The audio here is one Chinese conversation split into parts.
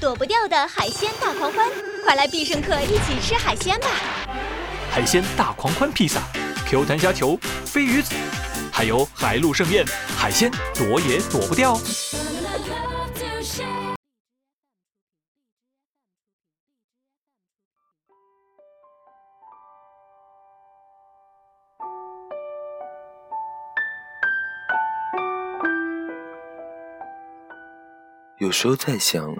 躲不掉的海鲜大狂欢，快来必胜客一起吃海鲜吧！海鲜大狂欢披萨，Q 弹虾球、飞鱼子，还有海陆盛宴，海鲜躲也躲不掉。有时候在想，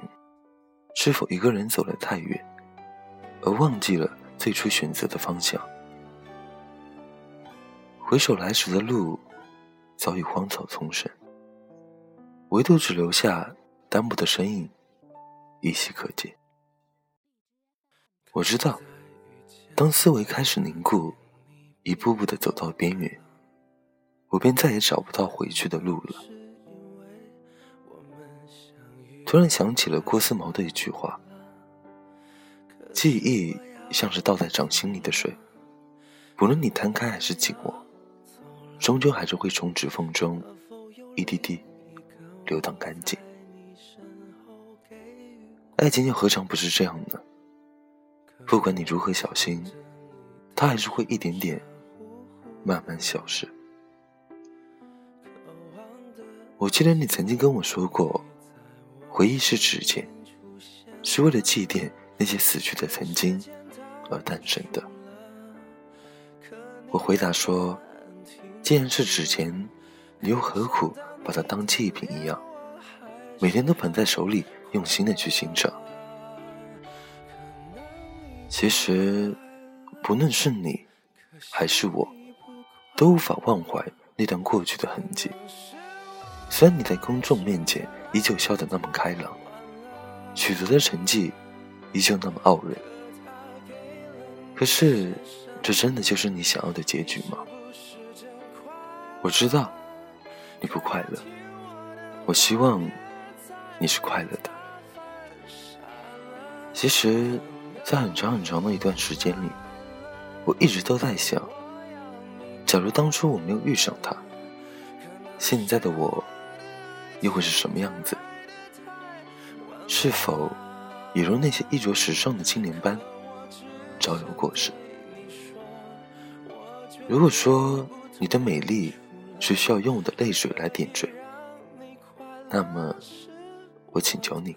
是否一个人走了太远，而忘记了最初选择的方向？回首来时的路，早已荒草丛生，唯独只留下单薄的身影，依稀可见。我知道，当思维开始凝固，一步步的走到边缘，我便再也找不到回去的路了。突然想起了郭思茅的一句话：“记忆像是倒在掌心里的水，不论你摊开还是紧握，终究还是会从指缝中一滴滴流淌干净。爱情又何尝不是这样呢？不管你如何小心，它还是会一点点慢慢消失。我记得你曾经跟我说过。”回忆是指尖，是为了祭奠那些死去的曾经而诞生的。我回答说：“既然是纸钱，你又何苦把它当祭品一样，每天都捧在手里，用心的去欣赏？其实，不论是你还是我，都无法忘怀那段过去的痕迹。虽然你在公众面前。”依旧笑得那么开朗，取得的成绩依旧那么傲人。可是，这真的就是你想要的结局吗？我知道你不快乐，我希望你是快乐的。其实，在很长很长的一段时间里，我一直都在想：假如当初我没有遇上他，现在的我。又会是什么样子？是否也如那些衣着时尚的青年般朝有过市？如果说你的美丽是需要用我的泪水来点缀，那么我请求你，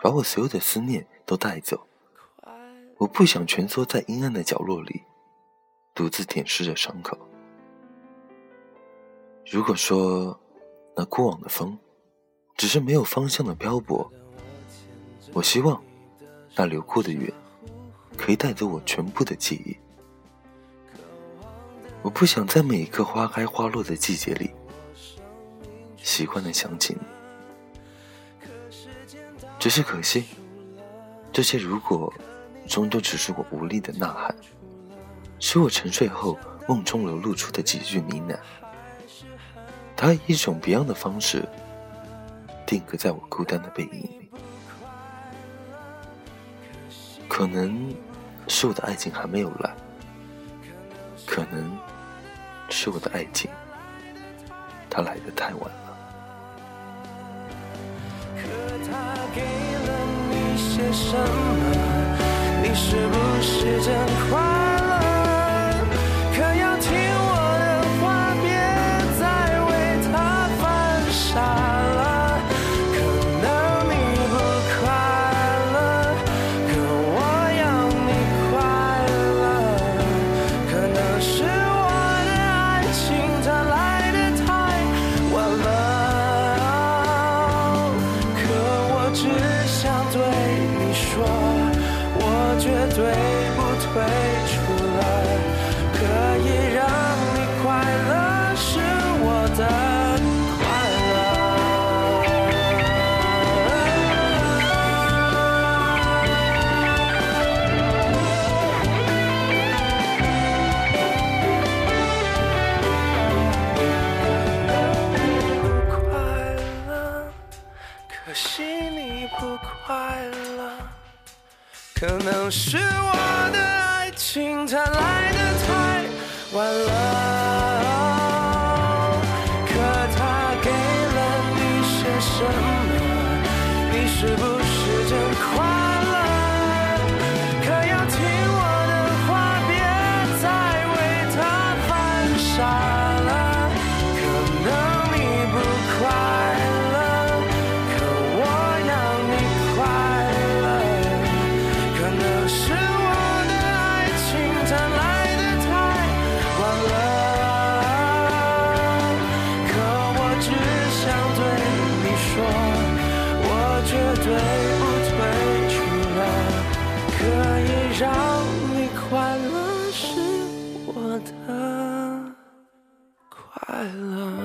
把我所有的思念都带走。我不想蜷缩在阴暗的角落里，独自舔舐着伤口。如果说……那过往的风，只是没有方向的漂泊。我希望，那流过的云，可以带走我全部的记忆。我不想在每一个花开花落的季节里，习惯的想起你。只是可惜，这些如果，终究只是我无力的呐喊，是我沉睡后梦中流露出的几句呢喃。他以一种别样的方式定格在我孤单的背影里，可能是我的爱情还没有来，可能是我的爱情它来的太晚了。可他给了你些什么？你是不是真快？对，不退出来可以让你快乐，是我的快乐。快乐可惜，你不快乐。可能是我的爱情它来的太晚了，可它给了你些什么？你是不是真快？对不对，除了可以让你快乐是我的快乐。